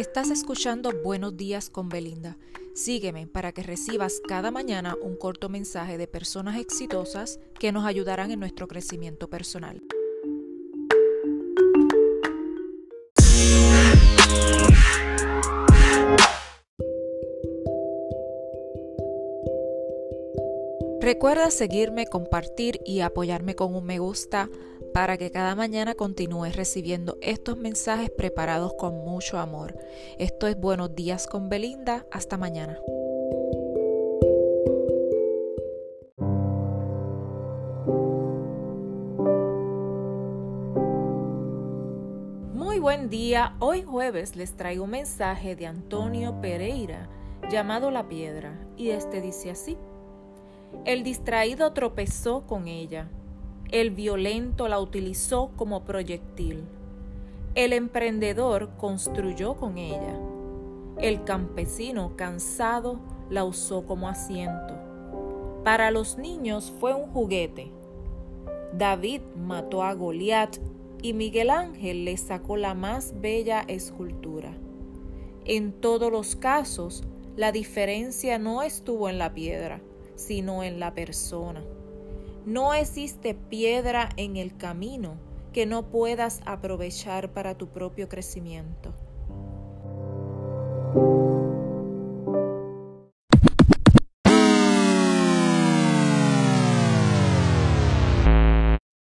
Estás escuchando Buenos días con Belinda. Sígueme para que recibas cada mañana un corto mensaje de personas exitosas que nos ayudarán en nuestro crecimiento personal. Recuerda seguirme, compartir y apoyarme con un me gusta para que cada mañana continúes recibiendo estos mensajes preparados con mucho amor. Esto es Buenos días con Belinda. Hasta mañana. Muy buen día. Hoy jueves les traigo un mensaje de Antonio Pereira llamado La Piedra y este dice así. El distraído tropezó con ella el violento la utilizó como proyectil. El emprendedor construyó con ella. El campesino cansado la usó como asiento. Para los niños fue un juguete. David mató a Goliat y Miguel Ángel le sacó la más bella escultura. En todos los casos, la diferencia no estuvo en la piedra, sino en la persona. No existe piedra en el camino que no puedas aprovechar para tu propio crecimiento.